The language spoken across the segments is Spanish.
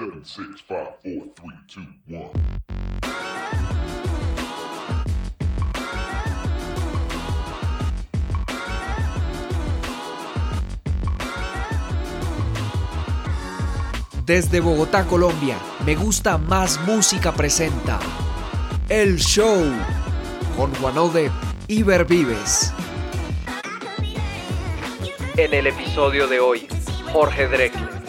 Seven, six, five, four, three, two, one. Desde Bogotá, Colombia, Me Gusta Más Música presenta El Show con Juanode y Vives. En el episodio de hoy, Jorge Drexler.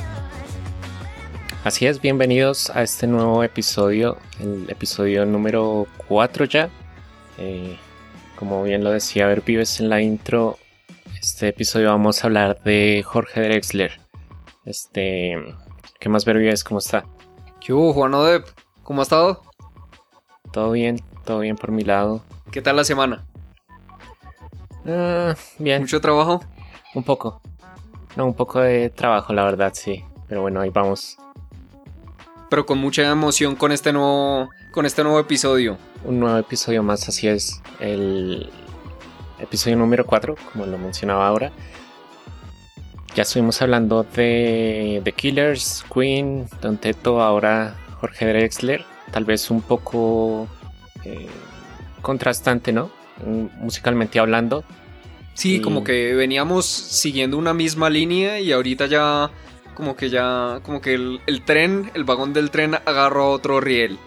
Así es, bienvenidos a este nuevo episodio, el episodio número 4 ya. Eh, como bien lo decía Ver Vives en la intro, este episodio vamos a hablar de Jorge Drexler. Este, ¿qué más Ver Vives? ¿Cómo está? ¿Qué hubo, Juan Odep? ¿Cómo ha estado? Todo bien, todo bien por mi lado. ¿Qué tal la semana? Ah, bien. ¿Mucho trabajo? Un poco. No, un poco de trabajo, la verdad, sí. Pero bueno, ahí vamos. Pero con mucha emoción con este nuevo, con este nuevo episodio. Un nuevo episodio más, así es. El episodio número 4, como lo mencionaba ahora. Ya estuvimos hablando de The Killers, Queen, Don Teto, ahora Jorge Drexler. Tal vez un poco eh, contrastante, ¿no? Musicalmente hablando. Sí, como que veníamos siguiendo una misma línea y ahorita ya como que ya como que el, el tren, el vagón del tren agarró otro riel.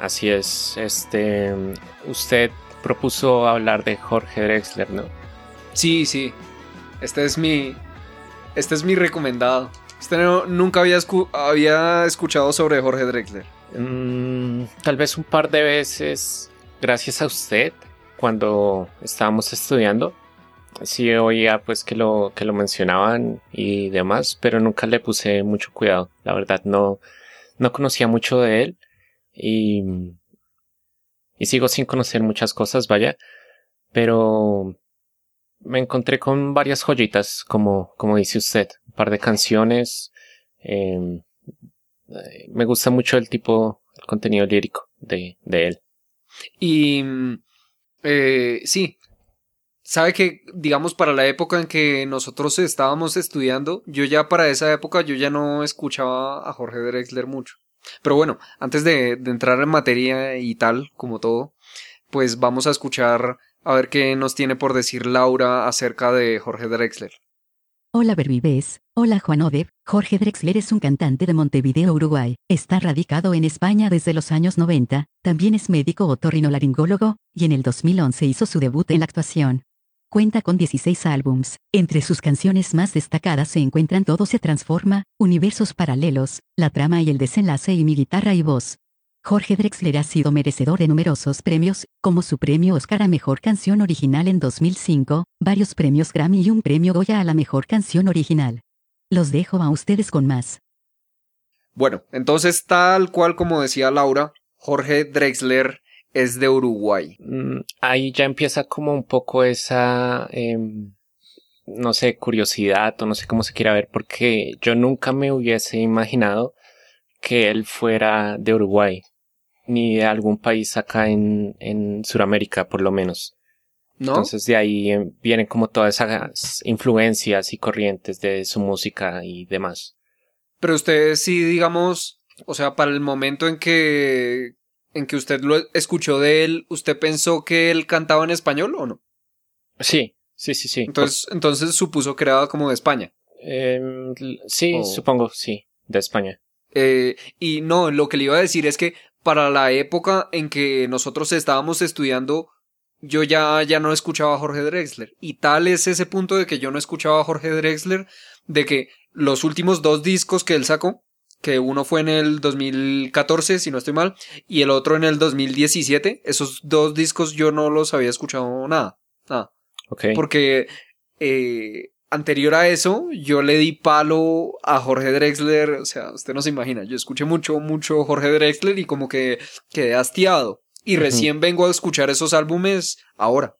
Así es, este usted propuso hablar de Jorge Drexler, ¿no? Sí, sí. Este es mi este es mi recomendado. Este no, nunca había, había escuchado sobre Jorge Drexler. Mm, tal vez un par de veces, gracias a usted, cuando estábamos estudiando. Sí oía pues que lo, que lo mencionaban y demás, pero nunca le puse mucho cuidado. La verdad no, no conocía mucho de él y, y sigo sin conocer muchas cosas, vaya. Pero me encontré con varias joyitas, como, como dice usted, un par de canciones. Em, me gusta mucho el tipo, el contenido lírico de, de él. Y eh, sí, sabe que, digamos, para la época en que nosotros estábamos estudiando, yo ya para esa época yo ya no escuchaba a Jorge Drexler mucho. Pero bueno, antes de, entrar en materia y tal, como todo, pues vamos a escuchar a ver qué nos tiene por decir Laura acerca de Jorge Drexler. Hola Berbibes, hola Juan Odeb, Jorge Drexler es un cantante de Montevideo, Uruguay, está radicado en España desde los años 90, también es médico otorrinolaringólogo, y en el 2011 hizo su debut en la actuación. Cuenta con 16 álbums, entre sus canciones más destacadas se encuentran Todo se transforma, Universos paralelos, La trama y el desenlace y Mi guitarra y voz. Jorge Drexler ha sido merecedor de numerosos premios, como su premio Oscar a Mejor Canción Original en 2005, varios premios Grammy y un premio Goya a la Mejor Canción Original. Los dejo a ustedes con más. Bueno, entonces tal cual como decía Laura, Jorge Drexler es de Uruguay. Mm, ahí ya empieza como un poco esa, em, no sé, curiosidad o no sé cómo se quiera ver, porque yo nunca me hubiese imaginado que él fuera de Uruguay ni de algún país acá en, en Sudamérica, por lo menos. ¿No? Entonces de ahí eh, vienen como todas esas influencias y corrientes de su música y demás. Pero usted sí, digamos, o sea, para el momento en que en que usted lo escuchó de él, ¿usted pensó que él cantaba en español o no? Sí, sí, sí, sí. Entonces, entonces supuso que era como de España. Em, sí, supongo, sí, de España. Eh, y no, lo que le iba a decir es que para la época en que nosotros estábamos estudiando, yo ya, ya no escuchaba a Jorge Drexler. Y tal es ese punto de que yo no escuchaba a Jorge Drexler, de que los últimos dos discos que él sacó, que uno fue en el 2014, si no estoy mal, y el otro en el 2017, esos dos discos yo no los había escuchado nada. Nada. Porque eh, anterior a eso, yo le di palo a Jorge Drexler, o sea, usted no se imagina, yo escuché mucho, mucho Jorge Drexler y como que quedé hastiado. Y recién vengo a escuchar esos álbumes ahora.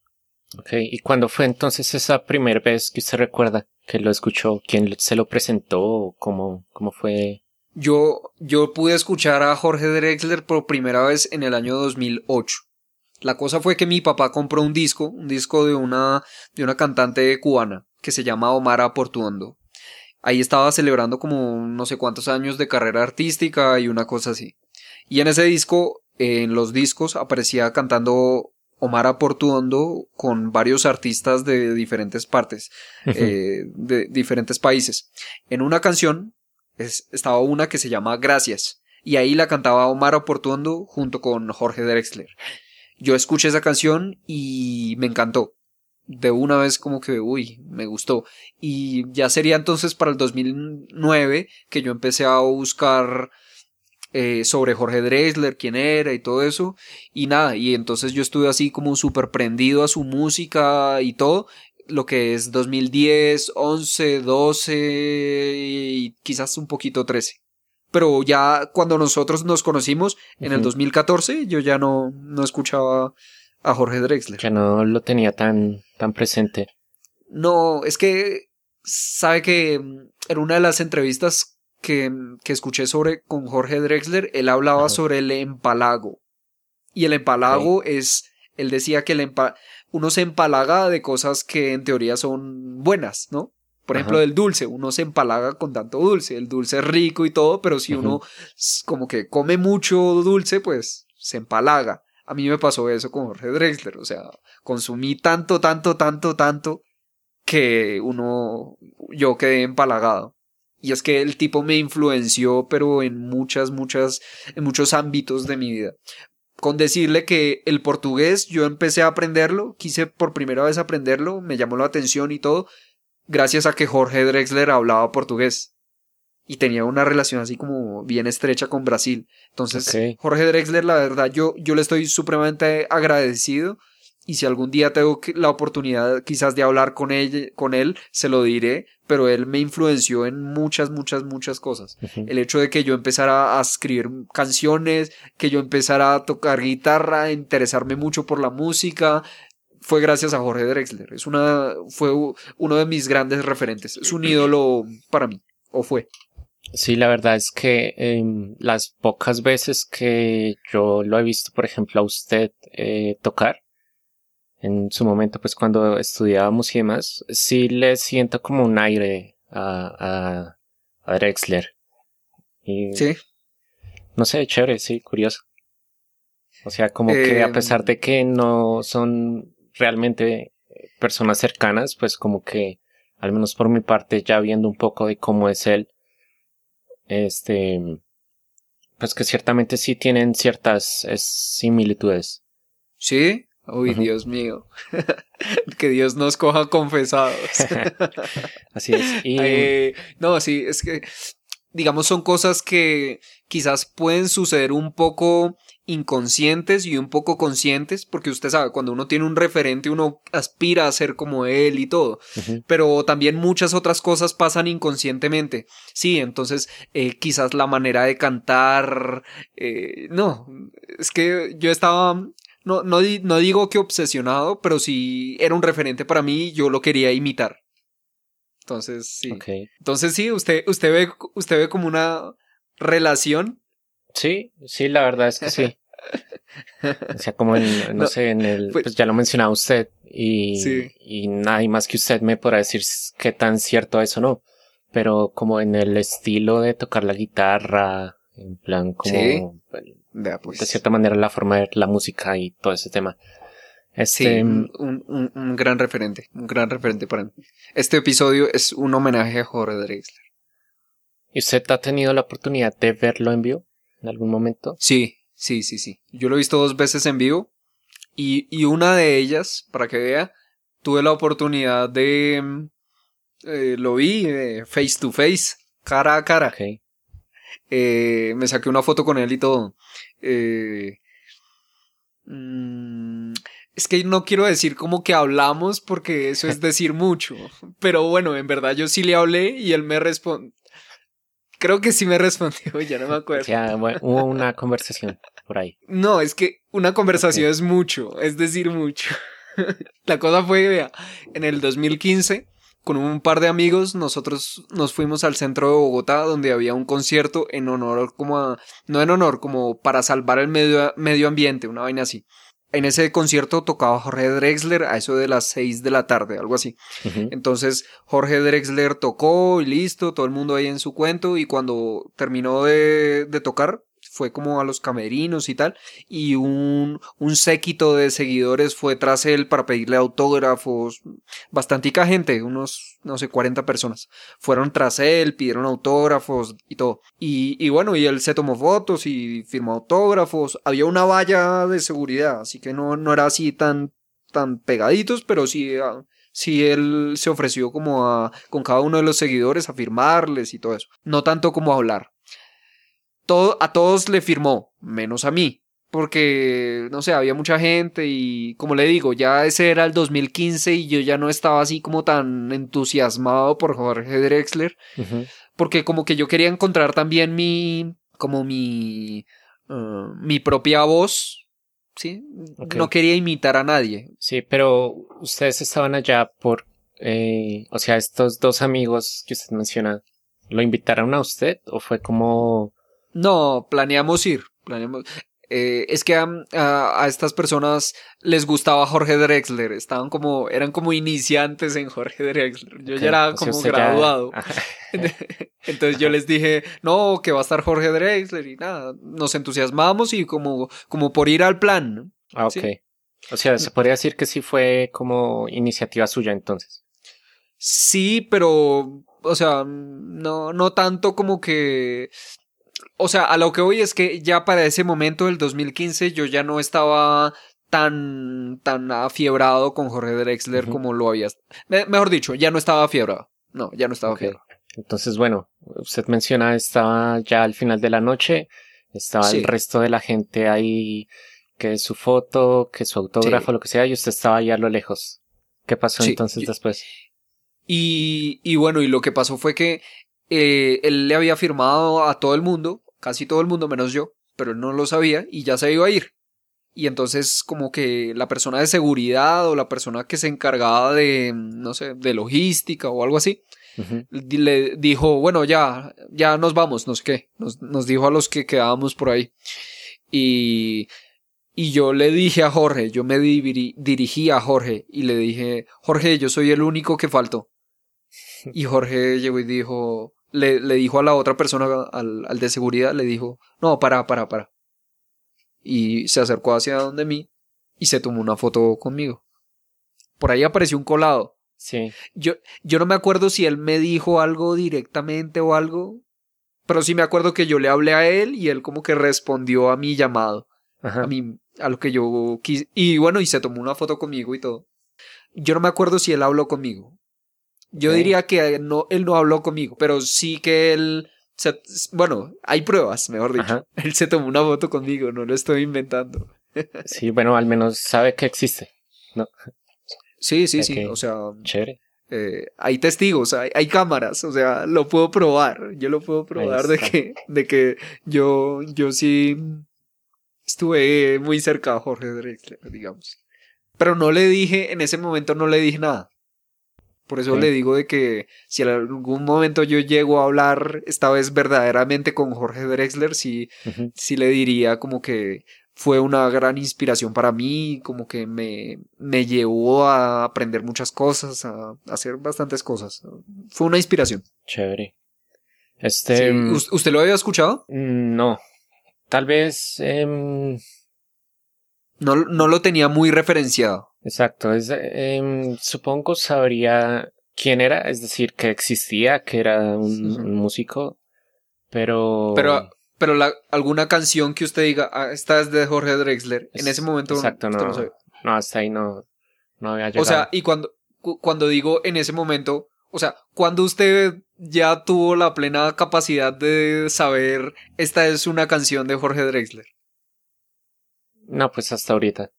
Ok, ¿y cuándo fue entonces esa primera vez que usted recuerda que lo escuchó? ¿Quién se lo presentó? ¿Cómo, cómo fue? Yo, yo pude escuchar a Jorge Drexler por primera vez en el año 2008. La cosa fue que mi papá compró un disco, un disco de una, de una cantante cubana, que se llama Omar Portuondo. ahí estaba celebrando como no sé cuántos años de carrera artística y una cosa así. Y en ese disco, en los discos, aparecía cantando Omar Portuondo con varios artistas de diferentes partes, eh, de diferentes países. En una canción es- estaba una que se llama Gracias, y ahí la cantaba Omar Portuondo junto con Jorge Drexler. Yo escuché esa canción y me encantó. De una vez como que, uy, me gustó. Y ya sería entonces para el 2009 que yo empecé a buscar eh, sobre Jorge Drexler, quién era y todo eso. Y nada, y entonces yo estuve así como súper prendido a su música y todo. Lo que es 2010, 11, 12 y quizás un poquito 13. Pero ya cuando nosotros nos conocimos en el Ujú. 2014, yo ya no, no escuchaba a Jorge Drexler. Ya no lo tenía tan, tan presente. No, es que sabe que mm, en una de las entrevistas que, que escuché sobre con Jorge Drexler, él hablaba sobre el empalago. Y el empalago es, él decía que el empa- uno se empalaga de cosas que en teoría son buenas, ¿no? Por ejemplo, Ajá. del dulce, uno se empalaga con tanto dulce, el dulce es rico y todo, pero si uno como que come mucho dulce, pues se empalaga. A mí me pasó eso con Jorge Drexler, o sea, consumí tanto, tanto, tanto, tanto que uno, yo quedé empalagado. Y es que el tipo me influenció, pero en muchas, muchas, en muchos ámbitos de mi vida. Con decirle que el portugués yo empecé a aprenderlo, quise por primera vez aprenderlo, me llamó la atención y todo, gracias a que Jorge Drexler hablaba portugués. Y tenía una relación así como bien estrecha con Brasil. Entonces. Jorge Drexler, la verdad, yo, yo le estoy supremamente agradecido. Y si algún día tengo la oportunidad quizás de hablar con él, con él, se lo diré, pero él me influenció en muchas, muchas, muchas cosas. El hecho de que yo empezara a escribir canciones, que yo empezara a tocar guitarra, a interesarme mucho por la música, fue gracias a Jorge Drexler. Es una, fue uno de mis grandes referentes. Es un ídolo para mí, o fue. Sí, la verdad es que em, las pocas veces que yo lo he visto, por ejemplo, a usted eh, tocar, en su momento, pues cuando estudiábamos y demás, sí le siento como un aire a, a, a Drexler. Y Sí. no sé, chévere, sí, curioso. O sea, como que a Em, pesar de que no son realmente personas cercanas, pues como que, al menos por mi parte, ya viendo un poco de cómo es él, este, pues que ciertamente sí tienen ciertas eh, similitudes. ¿Sí? Uy. Dios mío. que Dios nos coja confesados. Así es. Y Eh, no, sí, es que, digamos, son cosas que quizás pueden suceder un poco inconscientes y un poco conscientes, porque usted sabe, cuando uno tiene un referente, uno aspira a ser como él y todo, pero también muchas otras cosas pasan inconscientemente. Sí, entonces eh, quizás la manera de cantar, eh, no, es que yo estaba, no, no, no digo que obsesionado, pero sí era un referente para mí y yo lo quería imitar. Entonces, sí. ok. Entonces, sí, usted, usted ve, usted ve como una relación. Sí, sí, la verdad es que sí. O sea, como en, no, No, sé, en el, pues- pues ya lo mencionaba usted y, Sí. y nadie más que usted me podrá decir qué tan cierto es o no, pero como en el estilo de tocar la guitarra, en plan como Sí. Vea, pues. de cierta manera la forma de ver la música y todo ese tema. Sí, Este, un, un- un gran referente, un gran referente para mí. Este episodio es un homenaje a Jorge Drexler. ¿y usted ha tenido la oportunidad de verlo en vivo en algún momento? Sí, sí, sí, sí. Yo lo he visto dos veces en vivo y, y una de ellas, para que vea, tuve la oportunidad de... mm, eh, lo vi eh, face to face, cara a cara. Eh, me saqué una foto con él y todo. Eh, mm, es que no quiero decir como que hablamos porque eso es decir mucho. Pero bueno, en verdad yo sí le hablé y él me respondió. Creo que sí me respondió, ya no me O acuerdo. sea, bueno, hubo una conversación por ahí. No, es que una conversación es mucho, es decir mucho. La cosa fue, vea, en el 2015, con un par de amigos, nosotros nos fuimos al centro de Bogotá, donde había un concierto en honor, como a, no en honor, como para salvar el medio, medio ambiente, una vaina así. en ese concierto tocaba Jorge Drexler a eso de las 6 de la tarde, algo así. Entonces Jorge Drexler tocó y listo, todo el mundo ahí en su cuento y cuando terminó de, de tocar fue como a los camerinos y tal y un, un séquito de seguidores fue tras él para pedirle autógrafos, bastantica gente, unos no sé 40 personas fueron tras él, pidieron autógrafos y todo y, y bueno y él se tomó fotos y firmó autógrafos, había una valla de seguridad así que no, no era así tan tan pegaditos pero sí ah, sí él se ofreció como a con cada uno de los seguidores a firmarles y todo eso. No tanto como a hablar. Todo, a todos le firmó, menos a mí. Porque, no sé, había mucha gente y, como le digo, ya ese era el 2015 y yo ya no estaba así como tan entusiasmado por Jorge Drexler. Porque como que yo quería encontrar también mi, como mi, eh, mi propia voz. ¿Sí? No quería imitar a nadie. Sí, pero ustedes estaban allá por, eh, o sea, estos dos amigos que usted menciona, ¿lo invitaron a usted o fue como, No, planeamos ir. Planeamos. Eh, es que a, a- a estas personas les gustaba Jorge Drexler. Estaban como, eran como iniciantes en Jorge Drexler. Yo ya era sea, como ya- graduado. Entonces yo les dije, no, que va a estar Jorge Drexler y nada. Nos entusiasmamos y como, como por ir al plan. ¿no? Ah, ok. Sí. O sea, se podría decir que sí fue como iniciativa suya entonces. Sí, pero, o sea, no, no tanto como que... O sea, a lo que voy es que ya para ese momento del 2015 yo ya no estaba tan, tan afiebrado con Jorge Drexler como lo había... me- Mejor dicho, ya no estaba afiebrado. No, ya no estaba afiebrado. Entonces, bueno, usted menciona, estaba ya al final de la noche, estaba Sí. el resto de la gente ahí, que su foto, que su autógrafo, Sí. lo que sea, y usted estaba ahí a lo lejos. ¿Qué pasó Sí, entonces después? Y, y bueno, y lo que pasó fue que eh, él le había firmado a todo el mundo, casi todo el mundo menos yo, pero él no lo sabía y ya se iba a ir. Y entonces como que la persona de seguridad o la persona que se encargaba de, no sé, de logística o algo así, le dijo, bueno, ya, ya nos vamos, no sé qué, nos, nos dijo a los que quedábamos por ahí. Y, y yo le dije a Jorge, yo me diri- dirigí a Jorge y le dije, Jorge, yo soy el único que faltó. Y Jorge llegó y dijo, le, le dijo a la otra persona, al, al de seguridad, le dijo, no, para, para, para. Y se acercó hacia donde mí y se tomó una foto conmigo. Por ahí apareció un colado. Sí, Yo, yo no me acuerdo si él me dijo algo directamente o algo, pero sí me acuerdo que yo le hablé a él y él como que respondió a mi llamado, ajá. a mi, a lo que yo quise. Y bueno, y se tomó una foto conmigo y todo. Yo no me acuerdo si él habló conmigo. Yo diría que no, él no habló conmigo, pero sí que él, se- bueno, hay pruebas, mejor dicho. Ajá. Él se tomó una foto conmigo, no lo estoy inventando. Sí, bueno, al menos sabe que existe. ¿no? Sí, sí, sí, o sea, Chévere. eh, hay testigos, hay, hay cámaras, o sea, lo puedo probar, yo lo puedo probar de que, de que yo, yo sí estuve muy cerca a Jorge Drexler, digamos. Pero no le dije, en ese momento no le dije nada. Por eso le digo de que si en algún momento yo llego a hablar esta vez verdaderamente con Jorge Drexler, sí, sí le diría como que fue una gran inspiración para mí, como que me, me llevó a aprender muchas cosas, a, hacer bastantes cosas. Fue una inspiración. Chévere. Este. mm, ¿Us- ¿Usted lo había escuchado? mm, No. Tal vez. em, No, no lo tenía muy referenciado. Exacto. Es, em, supongo sabría quién era, es decir, que existía, que era un, músico. Pero. Pero, pero la, alguna canción que usted diga, ah, esta es de Jorge Drexler, en Es- ese momento exacto, no. sabe. No, hasta ahí no, no había llegado. O sea, y cuando, cu- cuando digo en ese momento, o sea, cuando usted ya tuvo la plena capacidad de saber esta es una canción de Jorge Drexler. no, pues hasta ahorita.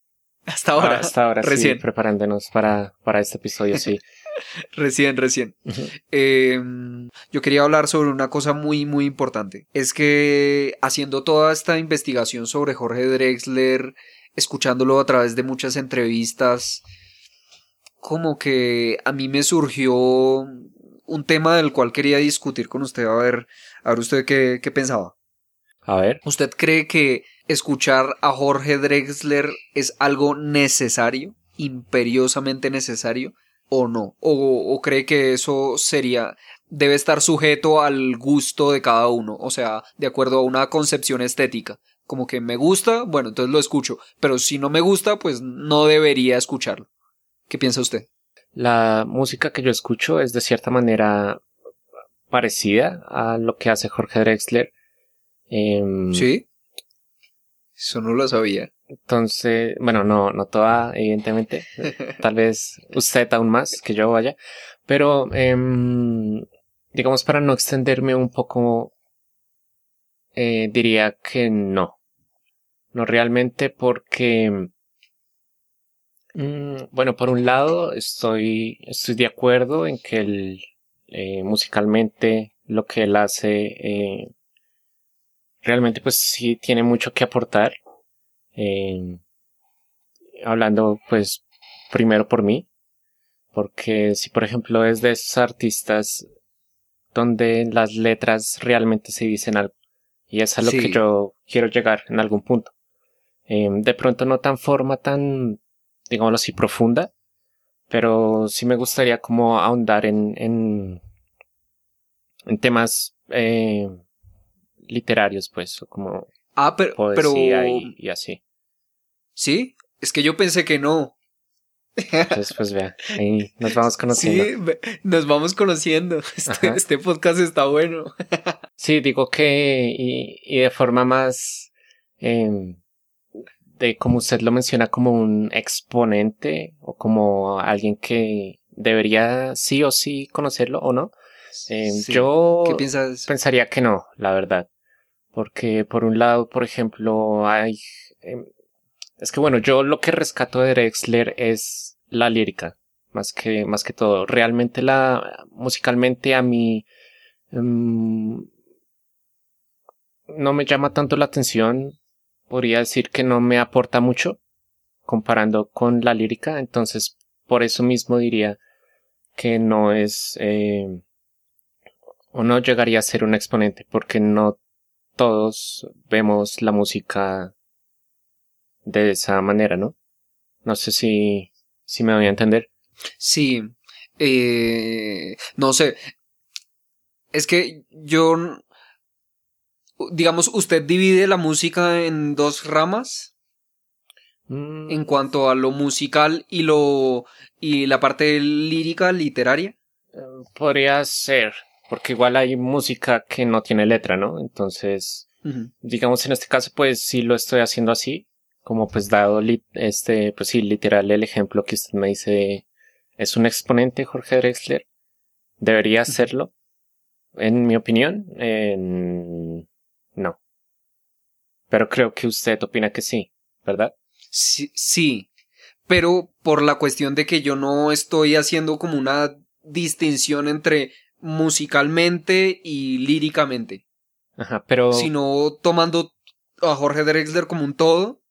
Hasta ahora. hasta ahora, sí, recién. preparándonos para, para este episodio, sí. Recién, recién. Eh, yo quería hablar sobre una cosa muy, muy importante. Es que haciendo toda esta investigación sobre Jorge Drexler, escuchándolo a través de muchas entrevistas, como que a mí me surgió un tema del cual quería discutir con usted. A ver, a ver usted qué, qué pensaba. A ver. ¿Usted cree que escuchar a Jorge Drexler es algo necesario, imperiosamente necesario, o no? ¿O, o cree que eso sería, debe estar sujeto al gusto de cada uno? O sea, de acuerdo a una concepción estética. Como que me gusta, bueno, entonces lo escucho. Pero si no me gusta, pues no debería escucharlo. ¿Qué piensa usted? La música que yo escucho es de cierta manera parecida a lo que hace Jorge Drexler. Em, ¿Sí? Eso no lo sabía. Entonces, bueno, no, no toda, evidentemente. Tal vez usted aún más que yo vaya. Pero, em, digamos, para no extenderme un poco, eh, diría que no. No realmente porque, mm, bueno, por un lado estoy, estoy de acuerdo en que el, eh, musicalmente lo que él hace, eh, realmente pues sí tiene mucho que aportar. Eh, hablando pues primero por mí, porque si por ejemplo es de esos artistas donde las letras realmente se dicen algo, y es a lo que yo quiero llegar en algún punto. Eh, de pronto no tan forma tan, digámoslo así, profunda, pero sí me gustaría como ahondar en, en, en temas eh, literarios, pues, o como Ah, pero, pero poesía y, y así. ¿Sí? Es que yo pensé que no. Entonces, pues vea, ahí nos vamos conociendo. Sí, nos vamos conociendo. Este, este podcast está bueno. Sí, digo que y, y de forma más em, de como usted lo menciona como un exponente o como alguien que debería sí o sí conocerlo o no. Em, Sí. Yo ¿Qué piensas? pensaría que no, la verdad. Porque por un lado, por ejemplo, hay... em, es que bueno, yo lo que rescato de Drexler es la lírica, más que, más que todo. Realmente la, musicalmente a mí, em, no me llama tanto la atención. Podría decir que no me aporta mucho comparando con la lírica. Entonces, por eso mismo diría que no es, eh, o no llegaría a ser un exponente, porque no todos vemos la música de esa manera, ¿no? No sé si, si me voy a entender. Sí. eh, no sé. Es que yo. Digamos, usted divide la música en dos ramas. Mm, En cuanto a lo musical y lo. y la parte lírica, literaria. Podría ser, porque igual hay música que no tiene letra, ¿no? Entonces, digamos en este caso, pues sí lo estoy haciendo así, como pues dado este, pues sí, literal el ejemplo que usted me dice, es un exponente Jorge Drexler, debería hacerlo, en mi opinión, en- no. Pero creo que usted opina que sí, ¿verdad? Sí, sí, pero por la cuestión de que yo no estoy haciendo como una distinción entre musicalmente y líricamente, Ajá, pero sino tomando a Jorge Drexler como un todo,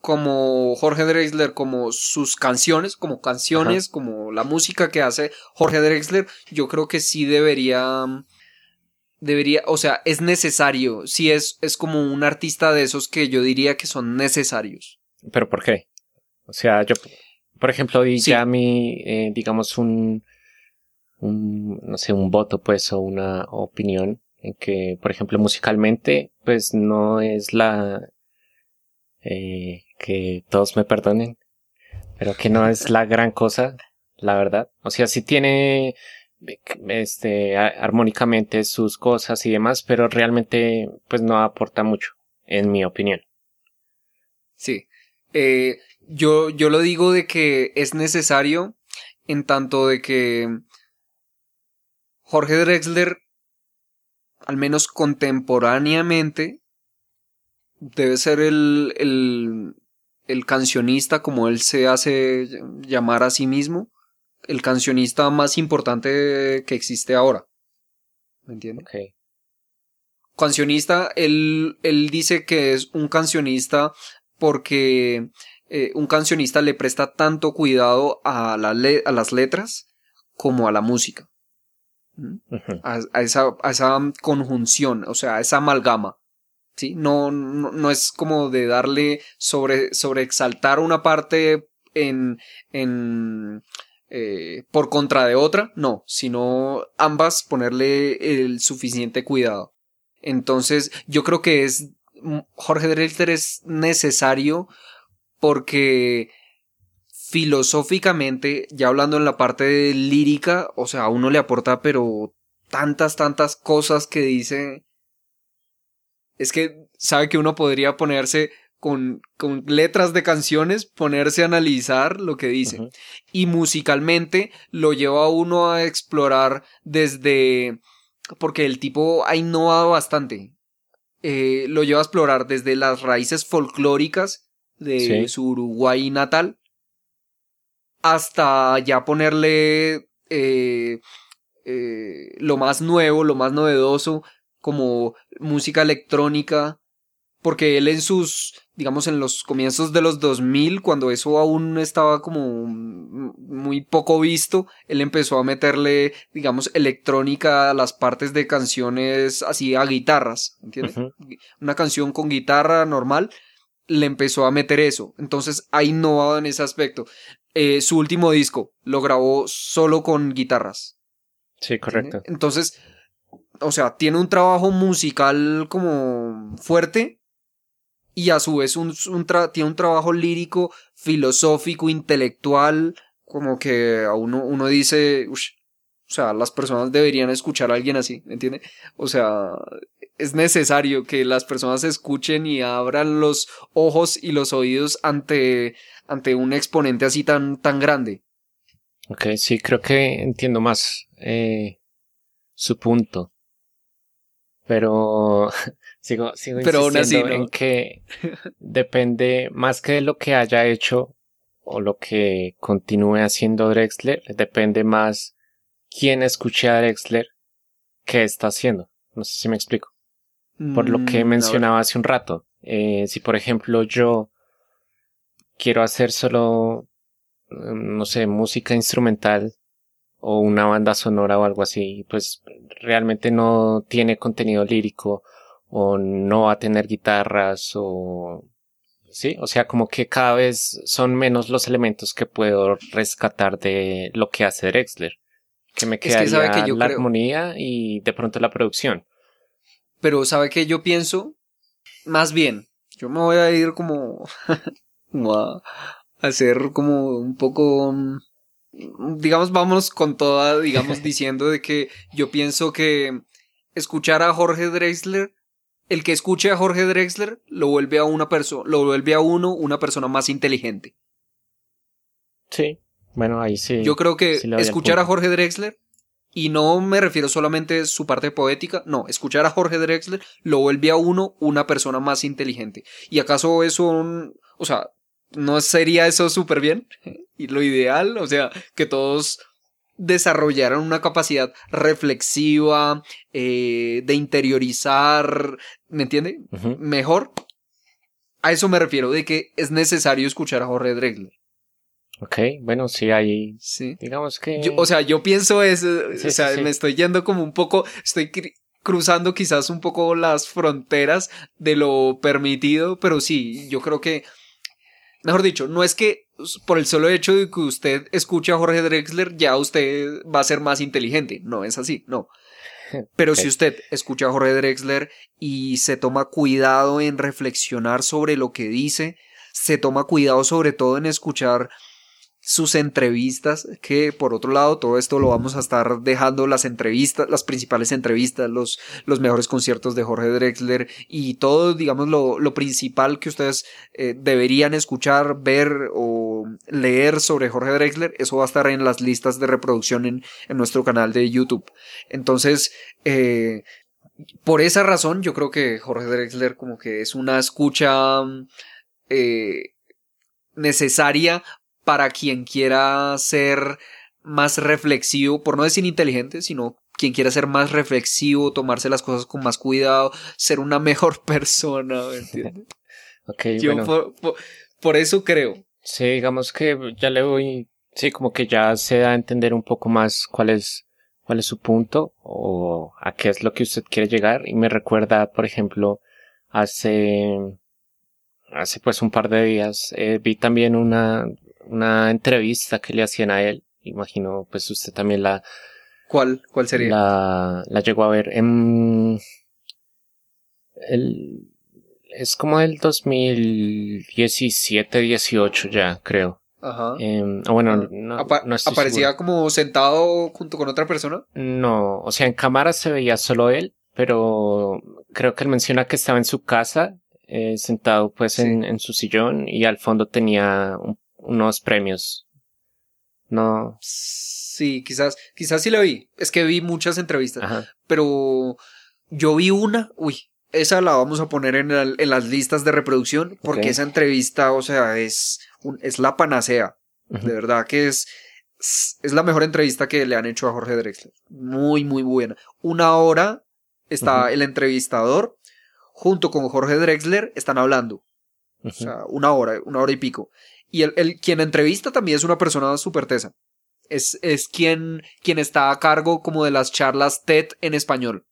como Jorge Drexler como sus canciones, como canciones, como la música que hace Jorge Drexler, yo creo que sí debería debería, o sea, es necesario, sí es es como un artista de esos que yo diría que son necesarios. ¿Pero por qué? O sea, yo, por ejemplo, di Sí. ya mi, eh, digamos, un, un, no sé, un voto, pues, o una opinión en que, por ejemplo, musicalmente, pues, no es la, eh, que todos me perdonen, pero que no es la gran cosa, la verdad. O sea, sí tiene, este, armónicamente sus cosas y demás, pero realmente, pues, no aporta mucho, en mi opinión. Sí. Eh, yo, yo lo digo de que es necesario en tanto de que Jorge Drexler, al menos contemporáneamente, debe ser el, el, el cancionista, como él se hace llamar a sí mismo, el cancionista más importante que existe ahora. ¿Me entiendes? Cancionista, él, él dice que es un cancionista porque eh, un cancionista le presta tanto cuidado a, la le- a las letras como a la música. ¿Mm? A, esa, conjunción, o sea, a esa amalgama. ¿sí? No, no, es como de darle sobre, sobre exaltar una parte en, en, eh, por contra de otra, no, sino ambas ponerle el suficiente cuidado. Entonces, yo creo que es, Jorge Drexler es necesario porque filosóficamente, ya hablando en la parte lírica, o sea, a uno le aporta, pero tantas, tantas cosas que dice. Es que sabe que uno podría ponerse con, con letras de canciones, ponerse a analizar lo que dice. Y musicalmente lo lleva a uno a explorar desde. Porque el tipo ha innovado bastante. Eh, lo lleva a explorar desde las raíces folclóricas de Sí. su Uruguay natal hasta ya ponerle eh, eh, lo más nuevo, lo más novedoso, como música electrónica, porque él en sus, digamos, en los comienzos de los 2000, cuando eso aún estaba como muy poco visto, él empezó a meterle, digamos, electrónica a las partes de canciones así a guitarras, ¿entiendes? Una canción con guitarra normal, le empezó a meter eso. Entonces ha innovado en ese aspecto. Eh, su último disco lo grabó solo con guitarras. Sí, correcto. Entonces, o sea, tiene un trabajo musical como fuerte y a su vez un, un tra- tiene un trabajo lírico, filosófico, intelectual, como que a uno, uno dice, "Ush", o sea, las personas deberían escuchar a alguien así, ¿me entiende? O sea, es necesario que las personas escuchen y abran los ojos y los oídos ante, ante un exponente así tan, tan grande. Ok, sí, creo que entiendo más eh, su punto. Pero sigo, sigo Pero aún así, insistiendo ¿no? en que depende más que de lo que haya hecho o lo que continúe haciendo Drexler, depende más quién escuche a Drexler qué está haciendo. No sé si me explico. Por lo Mm, que ver. mencionaba hace un rato. Eh, si por ejemplo yo quiero hacer solo, mm, no sé, música instrumental o una banda sonora o algo así, pues realmente no tiene contenido lírico o no va a tener guitarras o... Sí, o sea, como que cada vez son menos los elementos que puedo rescatar de lo que hace Drexler. Que me que quedaría sabe que yo la creo- armonía y de pronto la producción. Pero ¿sabe qué yo pienso? Más bien, yo me voy a ir como, como a hacer como un poco, mm, digamos, vamos con toda, digamos, diciendo de que yo pienso que escuchar a Jorge Drexler, el que escuche a Jorge Drexler lo vuelve a una persona, lo vuelve a uno una persona más inteligente. Sí, bueno, ahí sí. Yo creo que sí escuchar a. Jorge Drexler, y no me refiero solamente a su parte poética, no, escuchar a Jorge Drexler lo vuelve a uno una persona más inteligente. ¿Y acaso eso, o sea, no sería eso súper bien? Y lo ideal, o sea, que todos desarrollaran una capacidad reflexiva, eh, de interiorizar, ¿me entiende? Mejor. A eso me refiero, de que es necesario escuchar a Jorge Drexler. Ok, bueno, sí, ahí Sí. digamos que... Yo- o sea, yo pienso eso, Sí, o sea, sí, sí. me estoy yendo como un poco, estoy cruzando quizás un poco las fronteras de lo permitido, pero sí, yo creo que, mejor dicho, no es que por el solo hecho de que usted escuche a Jorge Drexler, ya usted va a ser más inteligente, no es así, no. Pero si usted escucha a Jorge Drexler y se toma cuidado en reflexionar sobre lo que dice, se toma cuidado sobre todo en escuchar sus entrevistas, que por otro lado todo esto lo vamos a estar dejando las entrevistas, las principales entrevistas, los, los mejores conciertos de Jorge Drexler y todo, digamos, lo, lo principal que ustedes eh, deberían escuchar, ver o leer sobre Jorge Drexler, eso va a estar en las listas de reproducción en, en nuestro canal de YouTube. Entonces, eh, por esa razón, yo creo que Jorge Drexler como que es una escucha eh, necesaria para quien quiera ser más reflexivo, por no decir inteligente, sino quien quiera ser más reflexivo, tomarse las cosas con más cuidado, ser una mejor persona, ¿me entiendes? Ok, Yo bueno, por, por- por eso creo. sí, digamos que ya le voy... Sí, como que ya se da a entender un poco más cuál es, cuál es su punto o a qué es lo que usted quiere llegar y me recuerda, por ejemplo, hace, hace pues un par de días eh, vi también una, una entrevista que le hacían a él. Imagino pues usted también la, ¿Cuál, cuál sería? la, la llegó a ver. En, el, es como del 2017, 18 ya, creo. Ajá. Em, bueno, no, Apa- no ¿Aparecía seguro. como sentado junto con otra persona? No, o sea, en cámara se veía solo él, pero creo que él menciona que estaba en su casa, eh, sentado pues Sí. en, en su sillón y al fondo tenía un- unos premios. No, Sí, quizás, quizás sí la vi. Es que vi muchas entrevistas. ajá, pero yo vi una, uy, esa la vamos a poner en, el- en las listas de reproducción porque esa entrevista, o sea, es, un- es la panacea, de verdad que es, es la mejor entrevista que le han hecho a Jorge Drexler, muy, muy buena. Una hora está el entrevistador junto con Jorge Drexler, están hablando, o sea, una hora, una hora y pico. Y el, el- quien entrevista también es una persona súper tesa. Es, es quien, quien está a cargo como de las charlas TED en español.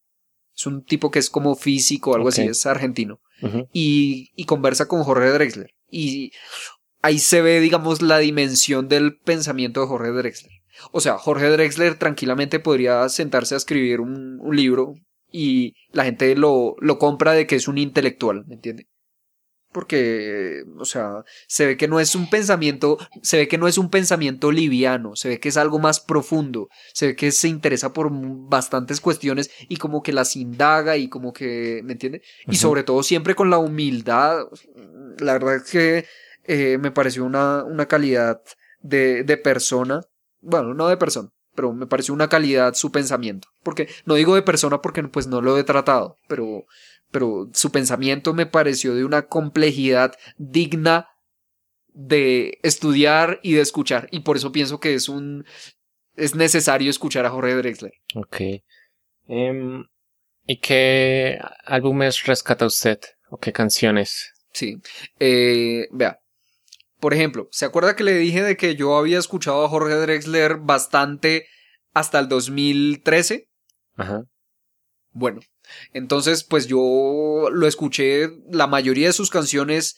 Es un tipo que es como físico o algo así, es argentino. Y, y conversa con Jorge Drexler. Y ahí se ve, digamos, la dimensión del pensamiento de Jorge Drexler. O sea, Jorge Drexler tranquilamente podría sentarse a escribir un, un libro y la gente lo, lo compra de que es un intelectual, ¿me entiende? Porque, o sea, se ve que no es un pensamiento, se ve que no es un pensamiento liviano, se ve que es algo más profundo, se ve que se interesa por bastantes cuestiones y como que las indaga y como que, ¿me entiende? Y sobre todo siempre con la humildad, la verdad es que eh, me pareció una, una calidad de, de persona, bueno, no de persona, pero me pareció una calidad su pensamiento, porque no digo de persona porque pues no lo he tratado, pero, pero su pensamiento me pareció de una complejidad digna de estudiar y de escuchar, y por eso pienso que es un, es necesario escuchar a Jorge Drexler. ok. Em, ¿Y qué álbumes rescata usted? ¿O qué canciones? Sí. Eh, vea. Por ejemplo, ¿se acuerda que le dije de que yo había escuchado a Jorge Drexler bastante hasta el 2013? Ajá, Bueno, entonces pues yo lo escuché, la mayoría de sus canciones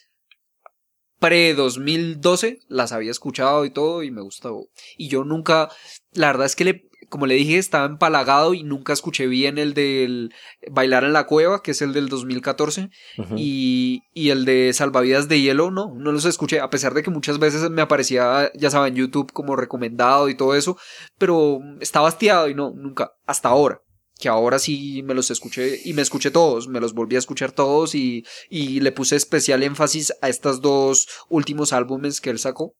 pre-2012 las había escuchado y todo y me gustó. Y yo nunca, la verdad es que le, como le dije, estaba empalagado y nunca escuché bien el del Bailar en la Cueva, que es el del 2014. ujú, Y, y el de Salvavidas de Hielo, no, no los escuché, a pesar de que muchas veces me aparecía, ya saben, YouTube como recomendado y todo eso, pero estaba hastiado y no, nunca, hasta ahora, que ahora sí me los escuché y me escuché todos, me los volví a escuchar todos y, y le puse especial énfasis a estos dos últimos álbumes que él sacó,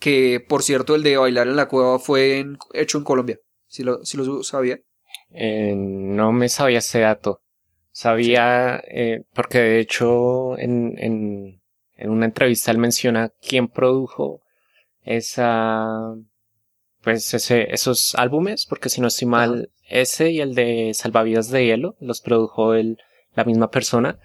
que por cierto el de Bailar en la Cueva fue en- hecho en Colombia, si lo, si lo sabía. Eh, no me sabía ese dato. Sabía, eh, porque de hecho en, en, en una entrevista él menciona quién produjo esa, pues ese, esos álbumes, porque si no estoy mal, ese y el de Salvavidas de Hielo los produjo él, la misma persona.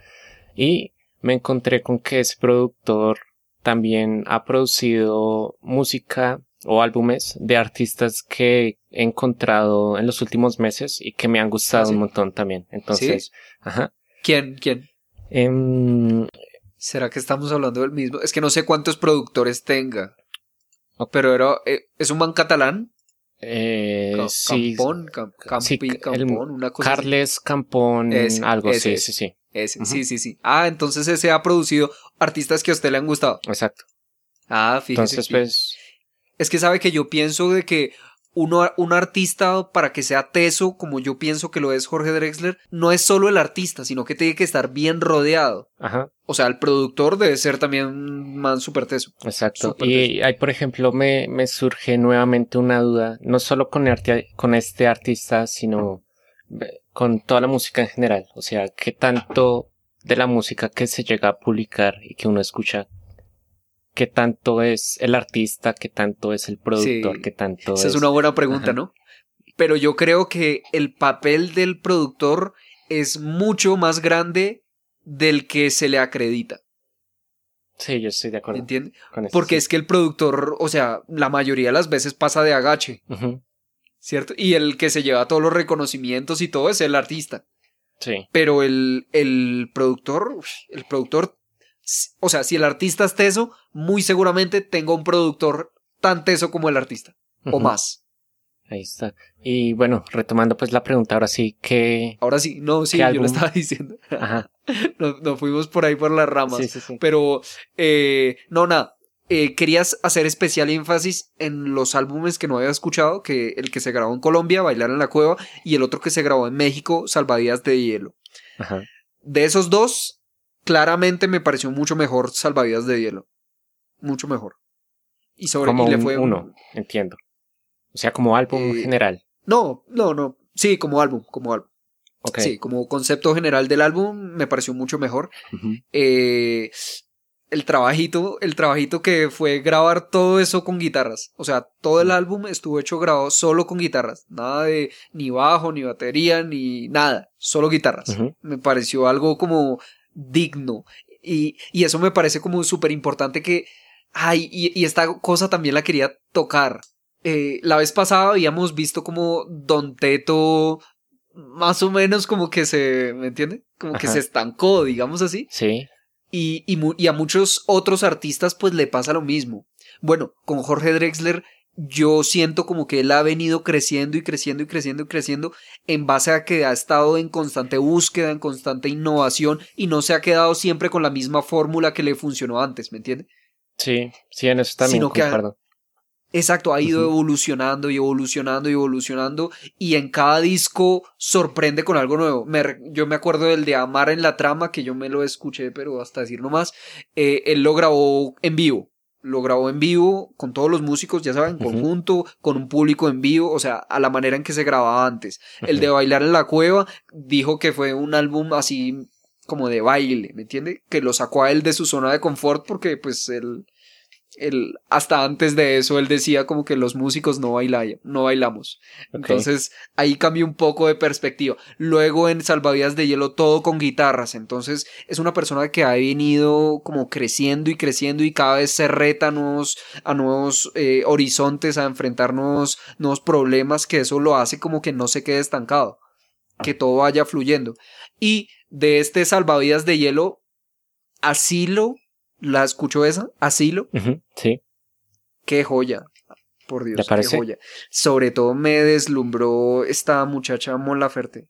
Y me encontré con que ese productor también ha producido música o álbumes de artistas que he encontrado en los últimos meses y que me han gustado ¿Ah, sí? un montón también. Entonces, ajá. ¿Quién? ¿Quién? Em, ¿Será que estamos hablando del mismo? Es que no sé cuántos productores tenga. Pero era, eh, ¿es un man catalán? Eh, Ca- sí, Campón, Campi- Campón, una cosa así. Carles Campón, Ese, algo, ese, sí, sí, sí, Ese. Sí, sí, sí. Ah, entonces ese ha producido artistas que a usted le han gustado. exacto. Ah, fíjese. Entonces, pues, Es que sabe que yo pienso de que uno, un artista, para que sea teso, como yo pienso que lo es Jorge Drexler, no es solo el artista, sino que tiene que estar bien rodeado. ajá, O sea, el productor debe ser también un man súper teso. exacto. Y ahí, por ejemplo, me, me surge nuevamente una duda, no solo con, arte- con este artista, sino con toda la música en general. O sea, qué tanto de la música que se llega a publicar y que uno escucha, qué tanto es el artista, qué tanto es el productor, Sí, qué tanto Esa es una buena pregunta, Ajá. ¿no? Pero yo creo que el papel del productor es mucho más grande del que se le acredita, Sí, yo estoy de acuerdo ¿entiendes? Porque sí. es que el productor, o sea, la mayoría de las veces pasa de agache. ¿cierto? Y el que se lleva todos los reconocimientos y todo es el artista. Sí. pero el, el productor, el productor, o sea, si el artista es teso, muy seguramente tenga un productor tan teso como el artista, o más. Ahí está. Y bueno, retomando pues la pregunta ahora sí, ¿qué... Ahora sí, no, sí, ¿Qué yo lo estaba diciendo. Ajá. Nos, nos fuimos por ahí por las ramas. Sí, sí, sí. Pero, eh, no, nada. Eh, querías hacer especial énfasis en los álbumes que no había escuchado, que el que se grabó en Colombia, Bailar en la Cueva, y el otro que se grabó en México, Salvavidas de Hielo. Ajá. De esos dos, claramente me pareció mucho mejor Salvavidas de Hielo. Mucho mejor. Y sobre Como y le un fue uno, entiendo. O sea, como álbum Eh, general. No, no, no. Sí, como álbum, como álbum. Sí, como concepto general del álbum me pareció mucho mejor. Eh, el trabajito, el trabajito que fue grabar todo eso con guitarras. O sea, todo el álbum estuvo hecho grabado solo con guitarras. Nada de ni bajo, ni batería, ni nada. Solo guitarras. Me pareció algo como digno. Y, y eso me parece como súper importante que... Ay, y, y esta cosa también la quería tocar. Eh, la vez pasada habíamos visto como Don Teto más o menos como que se, ¿me entiende? Como que se estancó, digamos así. Sí. Y, y, y a muchos otros artistas pues le pasa lo mismo. Bueno, con Jorge Drexler yo siento como que él ha venido creciendo y creciendo y creciendo y creciendo en base a que ha estado en constante búsqueda, en constante innovación y no se ha quedado siempre con la misma fórmula que le funcionó antes, ¿me entiende? Sí, sí, en eso también Sino que ha-. Exacto, ha ido evolucionando y evolucionando y evolucionando y en cada disco sorprende con algo nuevo. Me yo me acuerdo del de Amar en la trama, que yo me lo escuché, pero hasta decir nomás, eh, él lo grabó en vivo. Lo grabó en vivo con todos los músicos, ya saben, conjunto, con un público en vivo, o sea, a la manera en que se grababa antes. El de. Bailar en la Cueva dijo que fue un álbum así como de baile, ¿me entiende? Que lo sacó a él de su zona de confort porque pues él, él hasta antes de eso él decía como que los músicos no, baila, no bailamos. Entonces ahí cambia un poco de perspectiva. Luego en Salvavidas de Hielo todo con guitarras. Entonces es una persona que ha venido como creciendo y creciendo y cada vez se reta a nuevos, a nuevos eh, horizontes, a enfrentar nuevos, nuevos problemas que eso lo hace como que no se quede estancado. Que todo vaya fluyendo. Y de este Salvavidas de Hielo, Asilo, ¿la escuchó esa? Asilo. Sí. Qué joya. Por Dios, ¿Te parece? qué joya. Sobre todo me deslumbró esta muchacha Mon Laferte.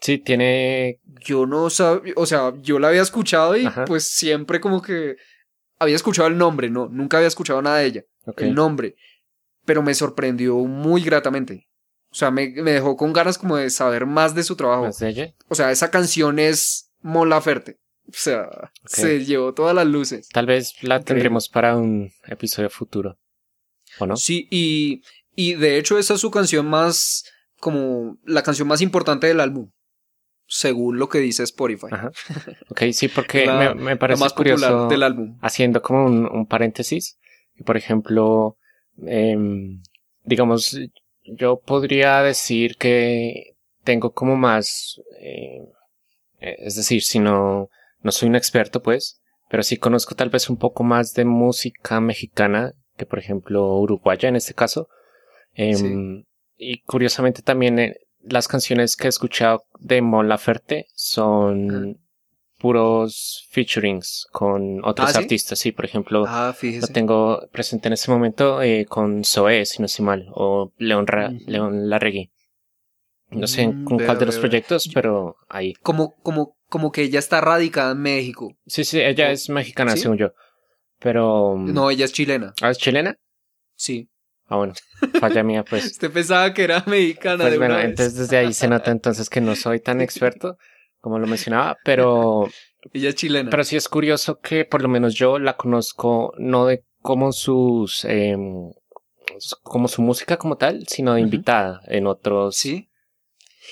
Sí, tiene. Yo no sabía, o sea, yo la había escuchado y Ajá. pues siempre como que había escuchado el nombre, no, nunca había escuchado nada de ella, el nombre, pero me sorprendió muy gratamente. O sea, me, me dejó con ganas como de saber más de su trabajo. ¿Más de ella? O sea, esa canción es Mon Laferte. O sea, se llevó todas las luces. Tal vez la Increíble. tendremos para un episodio futuro. ¿O no? Sí, y, y de hecho esa es su canción más, como la canción más importante del álbum, según lo que dice Spotify. Ajá. Ok, sí, porque La- me, me parece más curioso. popular del álbum. haciendo como un, un paréntesis, por ejemplo, em, digamos, yo podría decir que tengo como más, eh, es decir, si no, no soy un experto, pues, pero sí conozco tal vez un poco más de música mexicana que, por ejemplo, uruguaya en este caso. Em, Y curiosamente también eh, las canciones que he escuchado de Mon Laferte son puros featurings con otros ¿Ah, artistas. Sí, por ejemplo, Ah, lo tengo presente en este momento eh, con Zoé, si no estoy mal, o León, Ra-. León Larregui. No sé Mm, con vea, cuál de los proyectos, pero ahí. Como, como, como que ella está radicada en México. Sí, sí, ella ¿O- es mexicana, sí? según yo. Pero... No, ella es chilena. ¿Ah, es chilena? Sí. Ah, bueno, falla mía, pues. Usted pensaba que era mexicana Pues de bueno, una vez. entonces desde ahí se nota entonces que no soy tan experto como lo mencionaba, pero, Ella es chilena. pero sí es curioso que por lo menos yo la conozco no de como sus, em, como su música como tal, sino de invitada en otros, sí.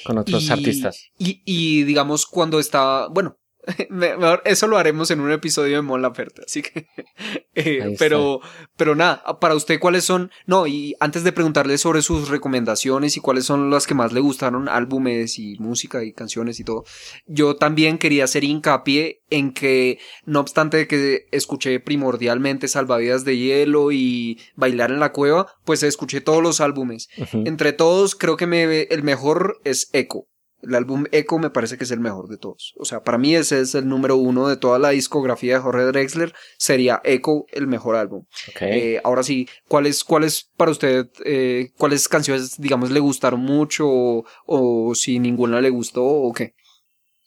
Con otros Y- artistas. Y, y digamos cuando está, bueno, mejor eso lo haremos en un episodio de Mon Laferte, así que, eh, pero, pero nada, para usted cuáles son, no, y antes de preguntarle sobre sus recomendaciones y cuáles son las que más le gustaron, álbumes y música y canciones y todo, yo también quería hacer hincapié en que, no obstante que escuché primordialmente Salvavidas de Hielo y Bailar en la Cueva, pues escuché todos los álbumes. Entre todos, creo que me, el mejor es Echo. El álbum Echo me parece que es el mejor de todos. O sea, para mí ese es el número uno de toda la discografía de Jorge Drexler. Sería Echo el mejor álbum. Eh, ahora sí, ¿cuáles cuáles para usted, eh, cuáles canciones, digamos, le gustaron mucho o, o si ninguna le gustó o qué?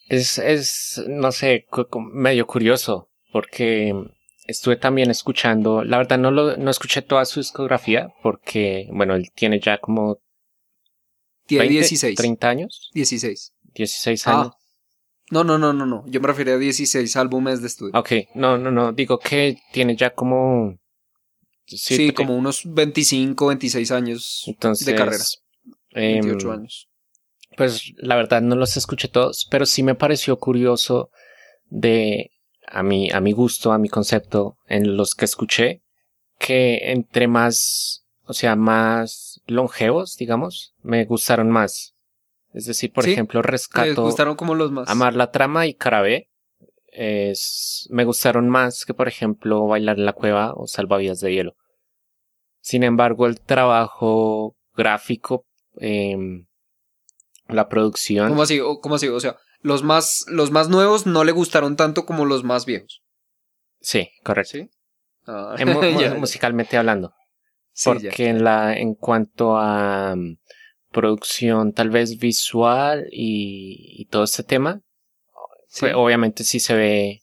Es, es, no sé, medio curioso, porque estuve también escuchando, la verdad no lo, no escuché toda su discografía, porque, bueno, él tiene ya como Tiene 20, 16. 30 años, 16. 16 Ah. años. No, no, no, no, no. Yo me refería a 16 álbumes de estudio. Ok, no, no, no, digo que tiene ya como... sí, tre- como unos 25, 26 años entonces, de carrera. em, 28 años. Pues la verdad no los escuché todos, pero sí me pareció curioso de a mi, a mi gusto, a mi concepto, en los que escuché, que entre más, o sea, más longevos, digamos, me gustaron más. Es decir, por Sí, ejemplo, Me rescato gustaron como los más. Amar la trama y Carabé. Es, me gustaron más que, por ejemplo, Bailar en la Cueva o Salvavidas de Hielo. Sin embargo, el trabajo gráfico, em, la producción. ¿Cómo así? O- ¿Cómo así? O sea, los más, los más nuevos no le gustaron tanto como los más viejos. Sí, correcto. ¿Sí? Ah, musicalmente hablando. Sí, porque ya. en la, en cuanto a mm, producción tal vez visual y, y todo este tema, Sí. pues, obviamente sí se ve,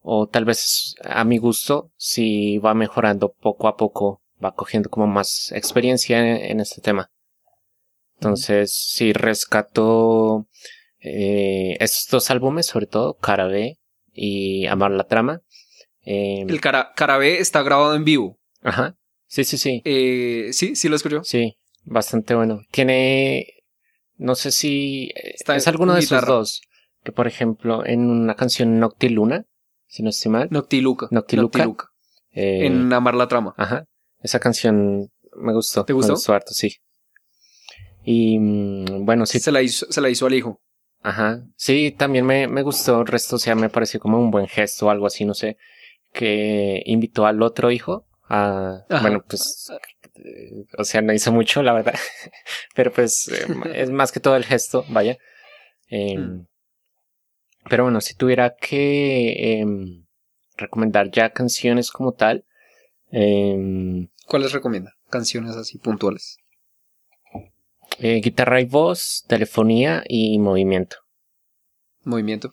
o tal vez a mi gusto, sí va mejorando poco a poco, va cogiendo como más experiencia en, en este tema. Entonces, sí rescato eh, estos dos álbumes, sobre todo, Cara B y Amar la Trama. Eh, El cara, Carabé está grabado en vivo. Ajá. Sí, sí, sí. Eh, sí, sí lo escuchó. Sí, bastante bueno. Tiene, no sé si Está es alguno de esos guitarra. dos. Que por ejemplo, en una canción Noctiluna, si no estoy mal, Noctiluca. Noctiluca. eh, En Amar la Trama. ajá, esa canción me gustó. ¿Te gustó? Me gustó harto, sí. Y mm, bueno, sí, Se, la hizo, se la hizo al hijo. ajá, sí, también me, me gustó. El resto, o sea, me pareció como un buen gesto o algo así, no sé, que invitó al otro hijo a, Ajá. bueno, pues, eh, o sea, no hizo mucho, la verdad, pero pues eh, es más que todo el gesto, vaya. Eh, Mm. Pero bueno, si tuviera que em, recomendar ya canciones como tal, em, ¿Cuáles recomienda? Canciones así puntuales. eh, guitarra y voz, telefonía y movimiento. Movimiento.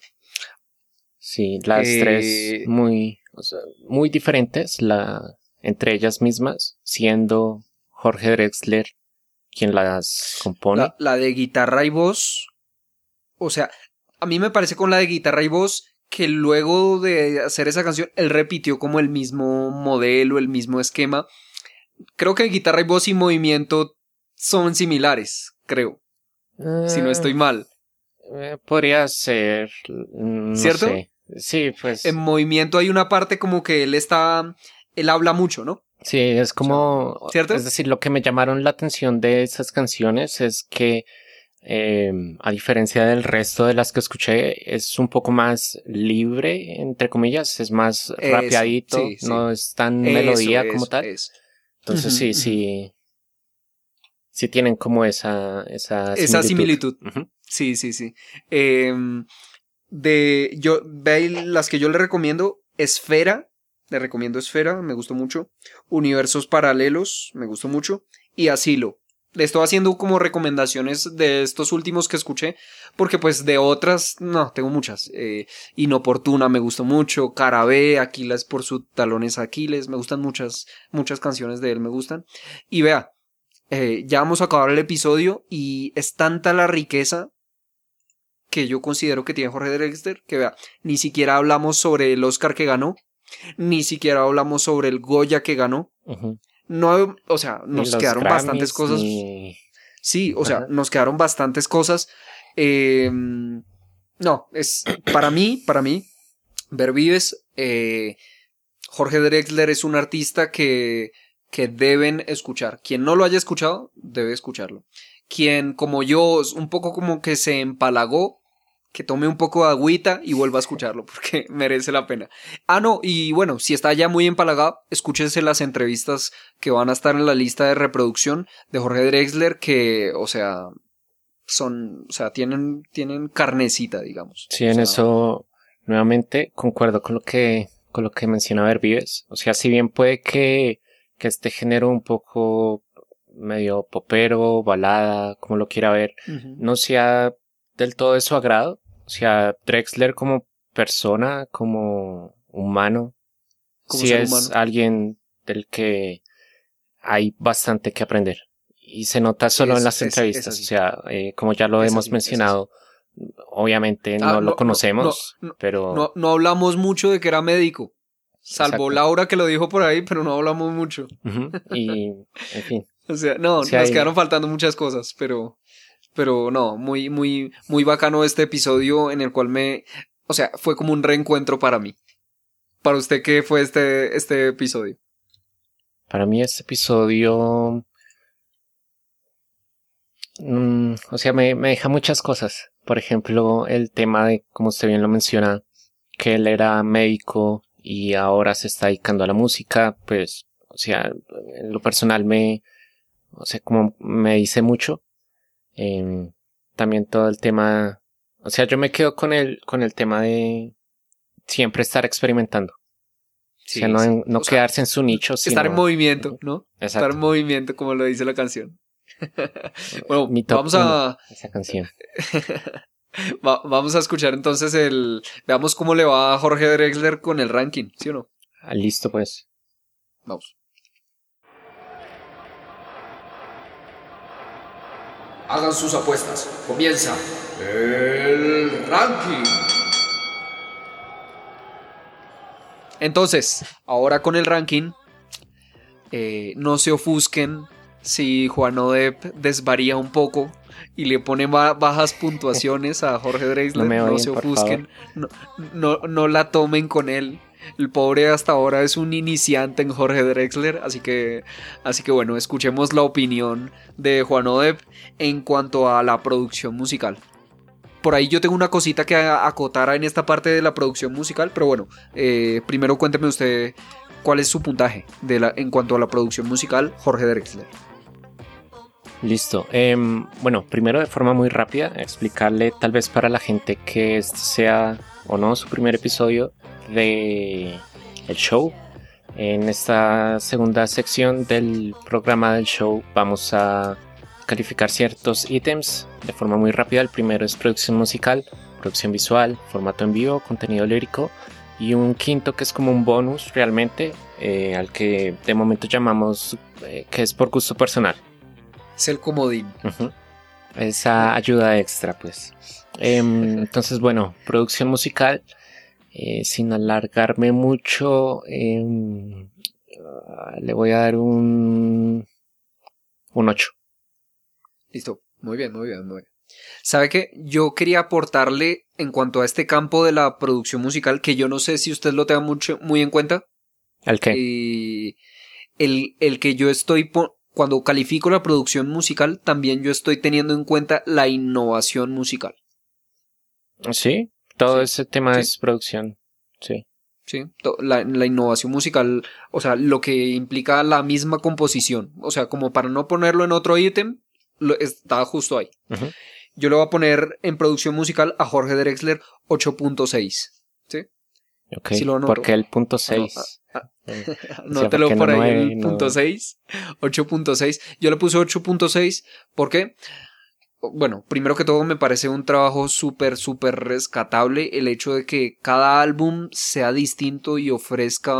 Sí, las tres muy, o sea, muy diferentes, la, entre ellas mismas, siendo Jorge Drexler quien las compone. La, la de guitarra y voz. O sea, a mí me parece con la de guitarra y voz que luego de hacer esa canción, él repitió como el mismo modelo, el mismo esquema. Creo que guitarra y voz y movimiento son similares, creo, si no estoy mal. Eh, podría ser. mm, no ¿Cierto? sé. Sí, pues. En movimiento hay una parte como que él está, él habla mucho, ¿no? Sí, es como. ¿cierto? Es decir, lo que me llamaron la atención de esas canciones es que. eh, a diferencia del resto de las que escuché, es un poco más libre, entre comillas, es más Eso, rapeadito, sí, sí. no es tan Eso, melodía eso, como tal. Entonces Ujú, sí, ujú. sí. Sí tienen como esa, esa Esa similitud. Sí, sí, sí. Em, de yo ve las que yo le recomiendo, Esfera, le recomiendo Esfera, me gustó mucho. Universos paralelos, me gustó mucho. Y Asilo. Le estoy haciendo como recomendaciones de estos últimos que escuché, porque pues de otras, no, tengo muchas. Eh, Inoportuna me gustó mucho, Carabé, Aquiles por sus talones Aquiles, me gustan muchas, muchas canciones de él, me gustan. Y vea, eh, ya vamos a acabar el episodio y es tanta la riqueza que yo considero que tiene Jorge Drexler, que vea, ni siquiera hablamos sobre el Oscar que ganó, ni siquiera hablamos sobre el Goya que ganó. No, o sea, nos quedaron Grammys, bastantes cosas. ni- Sí, o sea, nos quedaron bastantes cosas. Eh, no, es para mí, para mí, Ver Vives, eh, Jorge Drexler es un artista que, que deben escuchar. Quien no lo haya escuchado, debe escucharlo. Quien, como yo, un poco como que se empalagó, que tome un poco de agüita y vuelva a escucharlo, porque merece la pena. Ah, no, y bueno, si está ya muy empalagado, escúchese las entrevistas que van a estar en la lista de reproducción de Jorge Drexler, que, o sea, son, o sea, tienen, tienen carnecita, digamos. Sí, O en sea, eso nuevamente concuerdo con lo que con lo que menciona Vervives. O sea, si bien puede que, que este género un poco medio popero, balada, como lo quiera ver, no sea del todo de su agrado. O sea, Drexler como persona, como humano, sí ser es humano. alguien del que hay bastante que aprender. Y se nota solo es- en las es- es entrevistas. así. o sea, eh, como ya lo Es hemos así, es mencionado, obviamente Ah, no, no, lo no, conocemos, no, no, pero No, no hablamos mucho de que era médico. Salvo Exacto. Laura que lo dijo por ahí, pero no hablamos mucho. Y en fin. O sea, no, nos hay- quedaron faltando muchas cosas, pero, pero no, muy, muy, muy bacano este episodio en el cual me, o sea, fue como un reencuentro para mí. Para usted, ¿qué fue este, este episodio? Para mí este episodio... mm, o sea, me, me deja muchas cosas. Por ejemplo, el tema de, como usted bien lo menciona, que él era médico y ahora se está dedicando a la música, pues, o sea, en lo personal me, o sea, como me dice mucho. Em, también todo el tema, o sea, yo me quedo con el, con el tema de siempre estar experimentando. o sea, no, sea, quedarse en su nicho, Estar en movimiento, ¿no? Estar en movimiento, como lo dice la canción. bueno, Mi top vamos a, esa canción. va- vamos a escuchar entonces el, veamos cómo le va a Jorge Drexler con el ranking, ¿sí o no? Ah, listo, pues. Vamos. Hagan sus apuestas. Comienza el ranking. Entonces, ahora con el ranking, eh, no se ofusquen si Juan Odep desvaría un poco y le pone ba- bajas puntuaciones a Jorge Drexler. No me No, odien, se ofusquen, no, no, no la tomen con él. El pobre hasta ahora es un iniciante en Jorge Drexler, así que, así que bueno, escuchemos la opinión de Juan Odep en cuanto a la producción musical. Por ahí yo tengo una cosita que acotar en esta parte de la producción musical, pero bueno, eh, primero cuénteme usted cuál es su puntaje en cuanto a la producción musical, Jorge Drexler. Listo. Em, bueno, primero de forma muy rápida, explicarle tal vez para la gente que este sea o no su primer episodio de el show. En esta segunda sección del programa del show vamos a calificar ciertos ítems de forma muy rápida. El primero es producción musical, producción visual, formato en vivo, contenido lírico y un quinto que es como un bonus realmente eh, al que de momento llamamos eh, que es por gusto personal. Es el comodín. Ujú. Esa ayuda extra, pues. Em, entonces, bueno, producción musical. Eh, sin alargarme mucho, em, ah, le voy a dar un, un 8. Listo. Muy bien, muy bien, muy bien. ¿Sabe qué? Yo quería aportarle en cuanto a este campo de la producción musical, que yo no sé si usted lo tenga mucho, muy en cuenta. ¿El qué? Eh, el, el que yo estoy, cuando califico la producción musical, también yo estoy teniendo en cuenta la innovación musical. sí, todo sí, ese tema sí. es producción. Sí. ¿sí? La, la innovación musical, o sea, lo que implica la misma composición. O sea, como para no ponerlo en otro ítem, lo- está justo ahí. Yo le voy a poner en producción musical a Jorge Drexler 8.6. ¿Sí? Ok. Sí lo. Porque el punto 6. ah, Eh, Nótelo ¿por qué no por ahí nueve? el No. punto 6. 8.6. Yo le puse 8.6 porque, bueno, primero que todo me parece un trabajo súper, súper rescatable el hecho de que cada álbum sea distinto y ofrezca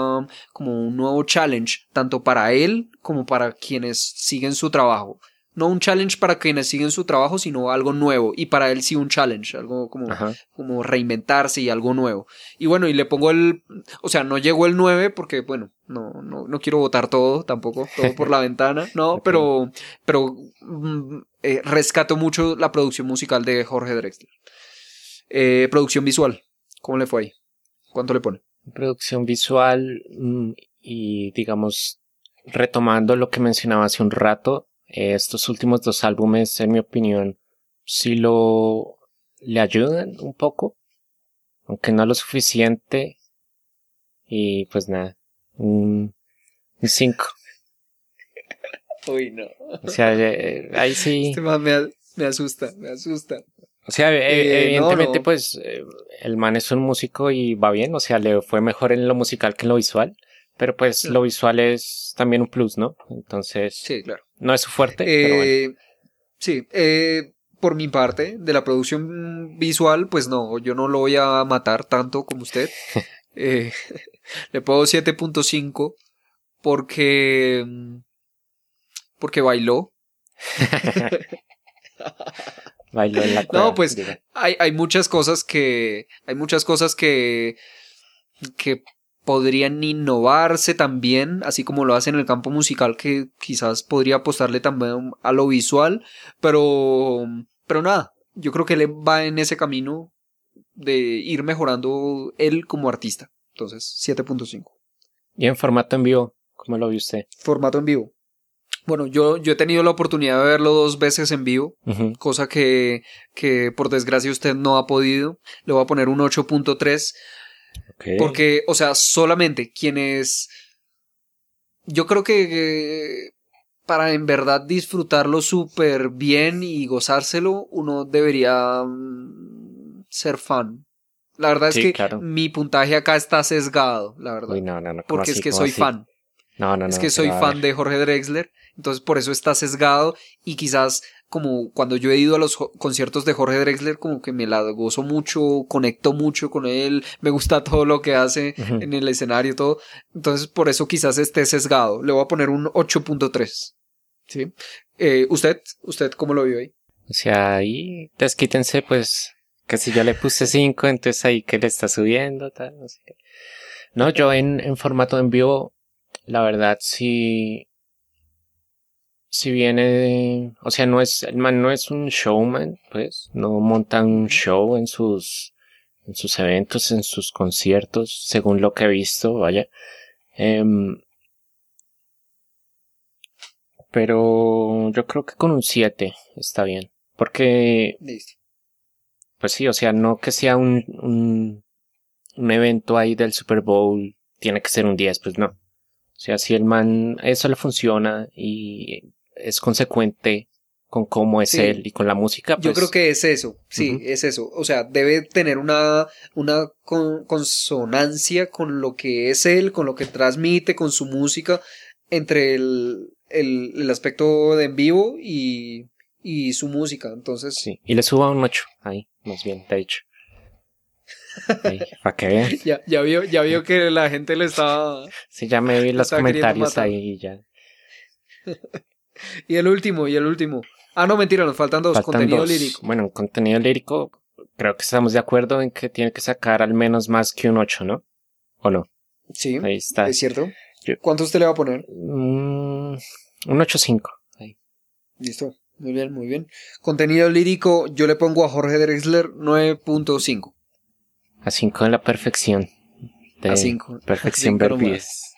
como un nuevo challenge, tanto para él como para quienes siguen su trabajo. No un challenge para quienes siguen su trabajo, sino algo nuevo. Y para él sí un challenge, algo como Ajá. como reinventarse y algo nuevo. Y bueno, y le pongo el, o sea, no llegó el 9 porque, bueno, no, no, no quiero votar todo tampoco, todo por la ventana, no, pero, pero mm, eh, rescato mucho la producción musical de Jorge Drexler. Eh, producción visual, ¿cómo le fue ahí? ¿Cuánto le pone? Producción visual mm, y digamos retomando lo que mencionaba hace un rato, estos últimos dos álbumes, en mi opinión, sí lo le ayudan un poco, aunque no lo suficiente. Y pues nada, un 5. Uy, no. O sea, eh, ahí sí. Este man me, Me asusta, me asusta. O sea, Eh, evidentemente, no, no. pues, eh, el man es un músico y va bien, o sea, le fue mejor en lo musical que en lo visual, pero pues Sí. lo visual es también un plus, ¿no? Entonces, Sí, claro. No es su fuerte, pero bueno. Eh, Sí, eh, por mi parte, de la producción visual, pues no, yo no lo voy a matar tanto como usted. Eh, le pongo 7.5 porque... Porque bailó. Bailó en la cueva, No, pues hay, hay muchas cosas que. Hay muchas cosas que. que podrían innovarse también, así como lo hace en el campo musical, que quizás podría apostarle también a lo visual, pero. Pero nada, yo creo que él va en ese camino de ir mejorando él como artista. Entonces, 7.5. Y en formato en vivo, ¿cómo lo vio usted? Formato en vivo. Bueno, yo, yo he tenido la oportunidad de verlo dos veces en vivo. Cosa que, que por desgracia usted no ha podido. Le voy a poner un 8.3 Porque, o sea, solamente quienes... Yo creo que eh, para en verdad disfrutarlo súper bien y gozárselo, uno debería mm, ser fan. La verdad Sí, es que claro. mi puntaje acá está sesgado, la verdad. Uy, no, no, no. ¿cómo porque es que ¿Cómo soy así? fan. No, no, no. Es que soy fan de Jorge Drexler, entonces por eso está sesgado y quizás como cuando yo he ido a los conciertos de Jorge Drexler como que me la gozo mucho, conecto mucho con él, me gusta todo lo que hace en el escenario, todo, entonces por eso quizás esté sesgado. Le voy a poner un 8.3. ¿Sí? Eh, ¿Usted? ¿Usted cómo lo vio ahí? O sea, ahí desquítense, pues, que si yo le puse 5, entonces ahí que le está subiendo, tal, no sé qué. No, yo en, en formato en vivo, la verdad, sí. Si viene de- O sea, no es. El man no es un showman, pues. No monta un show en sus. En sus eventos, en sus conciertos, según lo que he visto, vaya. Em, pero yo creo que con un 7 está bien. Porque pues sí, o sea, no que sea un, un, un evento ahí del Super Bowl, tiene que ser un 10, pues no. O sea, si el man, eso le funciona y es consecuente con cómo es Sí. él y con la música, Yo pues, creo que es eso, sí, es eso. O sea, debe tener una, una con- consonancia con lo que es él, con lo que transmite, con su música, entre el, el, el aspecto de en vivo y, y su música. Entonces, Sí, y le suba un 8, ahí, más bien, de hecho. Ahí, para que vean. ya, ya vio, ya vio que la gente le estaba... Sí, ya me vi Lo los comentarios ahí y ya. Y el último, y el último. Ah, no, mentira, nos faltan dos. Faltan contenido dos. lírico. Bueno, en contenido lírico, creo que estamos de acuerdo en que tiene que sacar al menos más que un 8, ¿no? ¿O no? Sí, Ahí está. es cierto. Yo- ¿Cuánto usted le va a poner? Mm, un 8.5. Ahí. Listo. Muy bien, muy bien. Contenido lírico, yo le pongo a Jorge Drexler 9.5. A 5 en la perfección. De A 5. Perfección nomás.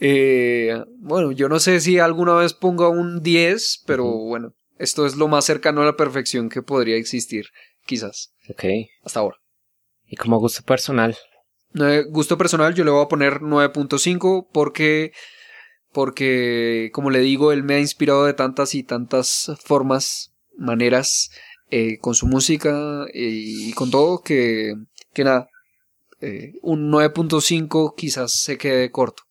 Eh, bueno, yo no sé si alguna vez ponga un 10, pero bueno, esto es lo más cercano a la perfección que podría existir, quizás, Ok. hasta ahora. Y como gusto personal. Nueve- gusto personal, yo le voy a poner 9.5 porque, porque, como le digo, él me ha inspirado de tantas y tantas formas, maneras, eh, con su música eh, y con todo, que, que nada, eh, un 9.5 quizás se quede corto.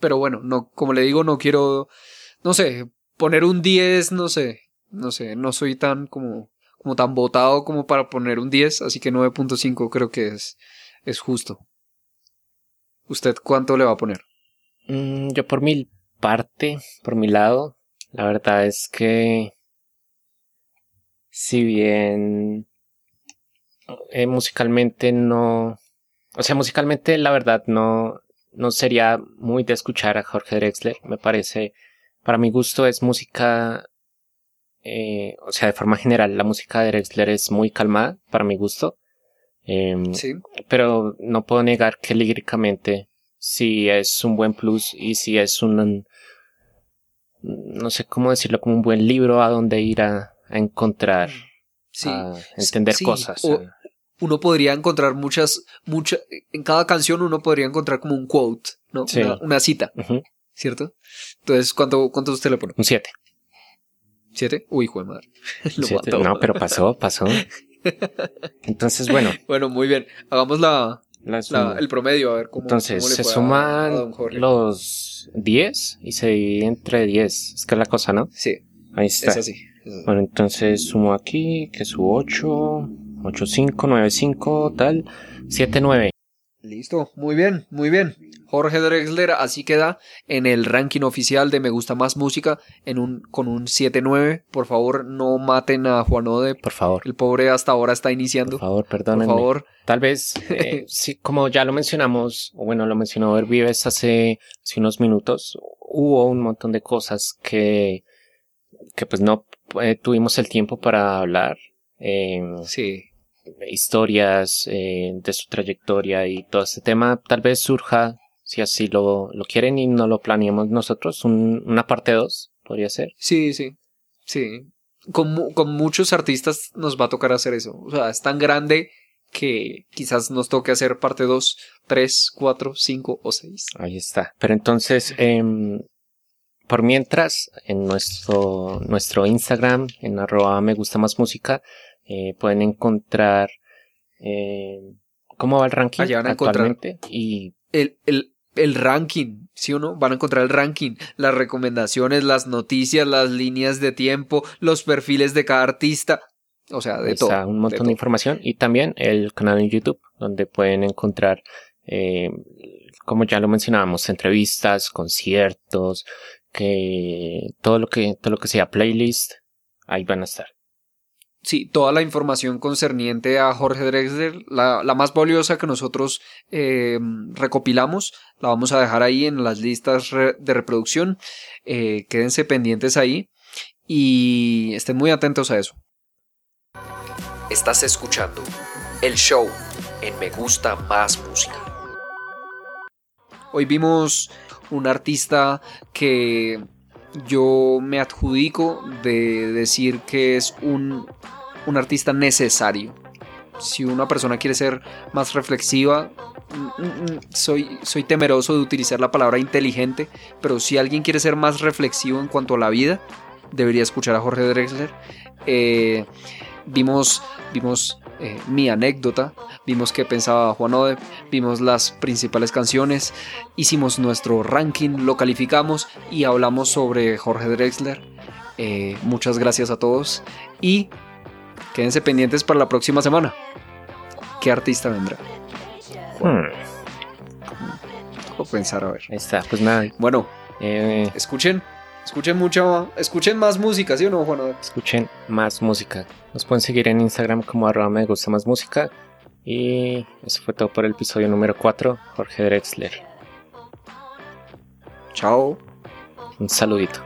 Pero bueno, no, como le digo, no quiero, no sé, poner un 10, no sé, no sé, no soy tan como, como tan votado como para poner un 10, así que 9.5 creo que es, es justo. ¿Usted cuánto le va a poner? Mm, yo por mi parte, por mi lado, la verdad es que si bien eh, musicalmente no, o sea, musicalmente la verdad no, no sería muy de escuchar a Jorge Drexler, me parece, para mi gusto es música, eh, o sea, de forma general la música de Drexler es muy calmada, para mi gusto. Em, Sí. pero no puedo negar que líricamente sí es un buen plus y sí es un no sé cómo decirlo como un buen libro a donde ir a, a encontrar Sí. a entender Sí, cosas o- a- Uno podría encontrar muchas, muchas, en cada canción uno podría encontrar como un quote, ¿no? Sí. Una, una cita, ¿cierto? Entonces, ¿cuánto, cuánto usted le pone? un 7 ¿Siete? Uy, hijo de madre. Lo Siete- mató. No, pero pasó, pasó. Entonces, bueno, Bueno, muy bien. Hagamos la, la la- suma. el promedio, a ver cómo. Entonces, cómo le se suman los 10 y se divide entre 10. Es que es la cosa, ¿no? Sí, Ahí está. es así. es así. Bueno, entonces sumo aquí, que su 8, 8, 5, 9, 5, tal, 7, 9. Listo, muy bien, muy bien. Jorge Drexler así queda en el ranking oficial de Me Gusta Más Música en un, con un 7-9. Por favor, no maten a Juan Ode. Por favor, El pobre hasta ahora está por iniciando. favor, Por perdónenme. favor, Tal vez, eh, sí, como ya lo mencionamos, o bueno, lo mencionó Vives hace, hace unos minutos, hubo un montón de cosas que, que pues no eh, tuvimos el tiempo para hablar. eh, sí. Historias eh, de su trayectoria y todo este tema tal vez surja, si así lo, lo quieren y no lo planeamos nosotros, un- una parte 2, podría ser. Sí, sí, sí. Con, con muchos artistas nos va a tocar hacer eso. O sea, es tan grande que quizás nos toque hacer parte 2, 3, 4, 5 o 6. Ahí está. Pero entonces, em, por mientras, en nuestro, nuestro Instagram, en arroba me gusta más música, eh, pueden encontrar eh, cómo va el ranking Allá van a encontrar. actualmente y El, el, el ranking, ¿sí o no? Van a encontrar el ranking, las recomendaciones, las noticias, las líneas de tiempo, los perfiles de cada artista. O sea, de Ahí todo. está un montón de, todo. información y también el canal en YouTube donde pueden encontrar eh, como ya lo mencionábamos entrevistas conciertos que todo lo que todo lo que sea playlist ahí van a estar Sí, toda la información concerniente a Jorge Drexler, la, la más valiosa que nosotros eh, recopilamos, la vamos a dejar ahí en las listas de reproducción. Eh, quédense pendientes ahí y estén muy atentos a eso. Estás escuchando el show en Me Gusta Más Música. Hoy vimos un artista que yo me adjudico de decir que es un, un artista necesario. Si una persona quiere ser más reflexiva, mm, mm, soy, soy temeroso de utilizar la palabra inteligente, pero si alguien quiere ser más reflexivo en cuanto a la vida, debería escuchar a Jorge Drexler. Eh, vimos vimos eh, mi anécdota, vimos qué pensaba Juan Ode, vimos las principales canciones, hicimos nuestro ranking, lo calificamos y hablamos sobre Jorge Drexler. Eh, muchas gracias a todos y quédense pendientes para la próxima semana. ¿Qué artista vendrá? Hmm, pensar a ver. ahí está pues nada Bueno, eh, escuchen, escuchen mucho, escuchen más música, ¿sí o no, Juan escuchen más música. Nos pueden seguir en Instagram como arroba me gusta más música. Y eso fue todo por el episodio número 4 Jorge Drexler. Chao. un saludito